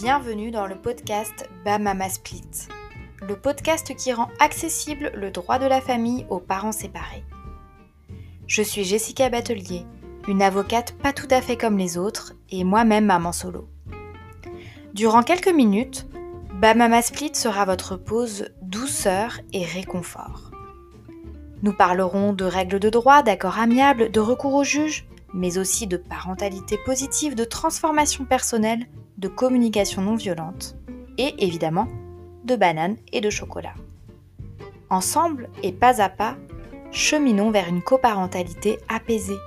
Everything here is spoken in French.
Bienvenue dans le podcast Bamama Split, le podcast qui rend accessible le droit de la famille aux parents séparés. Je suis Jessica Batelier, une avocate pas tout à fait comme les autres et moi-même maman solo. Durant quelques minutes, Bamama Split sera votre pause douceur et réconfort. Nous parlerons de règles de droit, d'accords amiables, de recours au juge, mais aussi de parentalité positive, de transformation personnelle, de communication non violente et évidemment de bananes et de chocolat. Ensemble et pas à pas, cheminons vers une coparentalité apaisée